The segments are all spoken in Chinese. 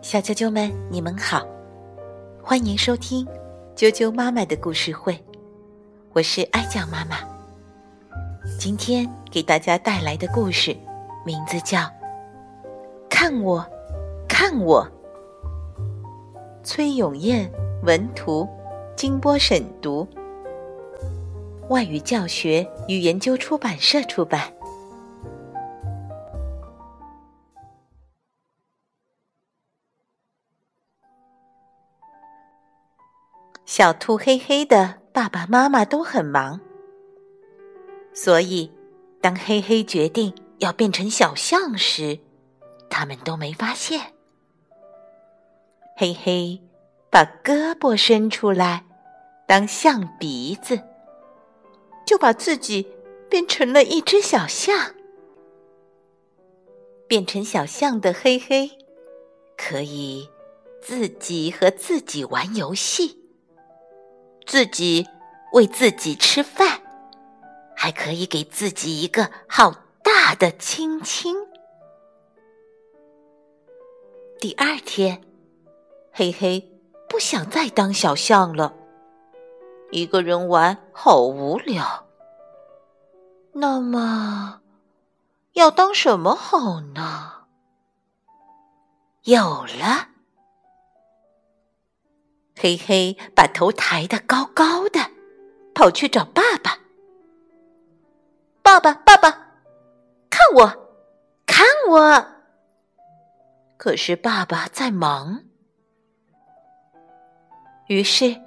小啾啾们，你们好，欢迎收听啾啾妈妈的故事会，我是爱酱妈妈。今天给大家带来的故事名字叫《看我，看我》。崔永燕文图，金波审读，外语教学与研究出版社出版。小兔黑黑的爸爸妈妈都很忙，所以当黑黑决定要变成小象时，他们都没发现。黑黑把胳膊伸出来当象鼻子，就把自己变成了一只小象。变成小象的黑黑可以自己和自己玩游戏。自己为自己吃饭，还可以给自己一个好大的亲亲。第二天，嘿嘿不想再当小象了，一个人玩好无聊。那么，要当什么好呢？有了。黑黑把头抬得高高的，跑去找爸爸。爸爸，爸爸，看我，看我！可是爸爸在忙。于是，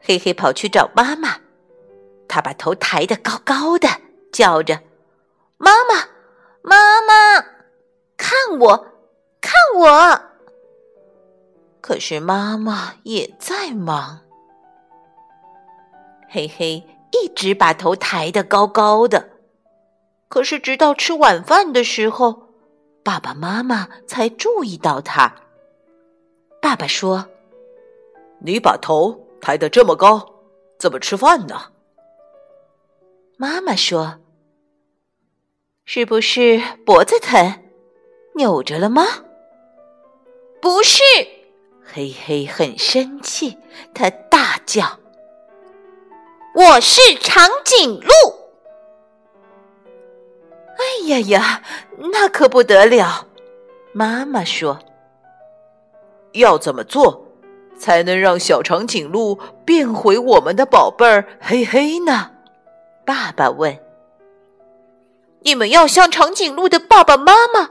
黑黑跑去找妈妈。他把头抬得高高的，叫着：“妈妈，妈妈，看我，看我！”可是妈妈也在忙，嘿嘿，一直把头抬得高高的。可是直到吃晚饭的时候，爸爸妈妈才注意到他。爸爸说：“你把头抬得这么高，怎么吃饭呢？”妈妈说：“是不是脖子疼，扭着了吗？”黑黑很生气，他大叫：“我是长颈鹿！”哎呀呀，那可不得了！妈妈说：“要怎么做才能让小长颈鹿变回我们的宝贝儿黑黑呢？”爸爸问：“你们要像长颈鹿的爸爸妈妈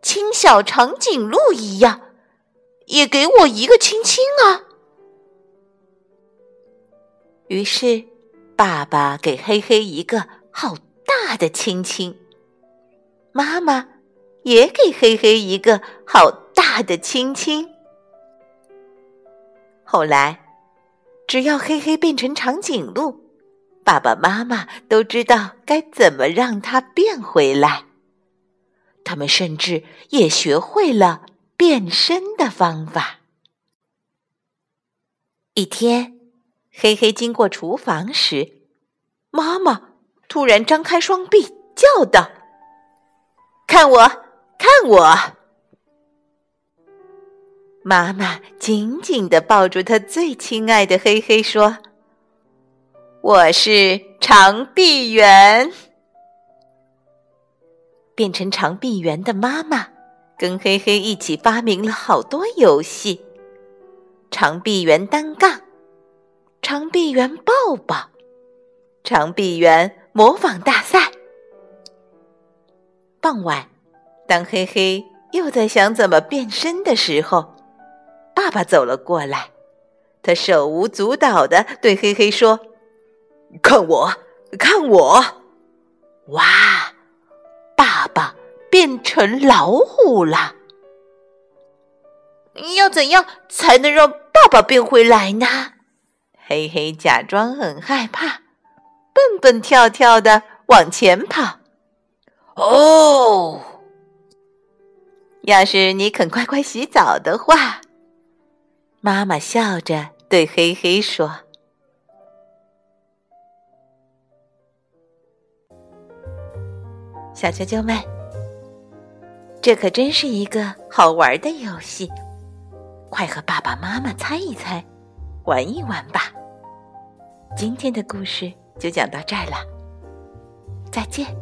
亲小长颈鹿一样。”也给我一个亲亲啊！于是，爸爸给黑黑一个好大的亲亲，妈妈也给黑黑一个好大的亲亲。后来，只要黑黑变成长颈鹿，爸爸妈妈都知道该怎么让它变回来。他们甚至也学会了。变身的方法。一天，黑黑经过厨房时，妈妈突然张开双臂，叫道：“看我，看我！”妈妈紧紧的抱住她最亲爱的黑黑，说：“我是长臂猿。”变成长臂猿的妈妈。跟黑黑一起发明了好多游戏：长臂猿单杠、长臂猿抱抱、长臂猿模仿大赛。傍晚，当黑黑又在想怎么变身的时候，爸爸走了过来，他手舞足蹈的对黑黑说：“看我，看我！哇，爸爸！”变成老虎了，要怎样才能让爸爸变回来呢？黑黑假装很害怕，蹦蹦跳跳的往前跑。哦，要是你肯乖乖洗澡的话，妈妈笑着对黑黑说：“小啾啾们。”这可真是一个好玩的游戏，快和爸爸妈妈猜一猜，玩一玩吧。今天的故事就讲到这儿了，再见。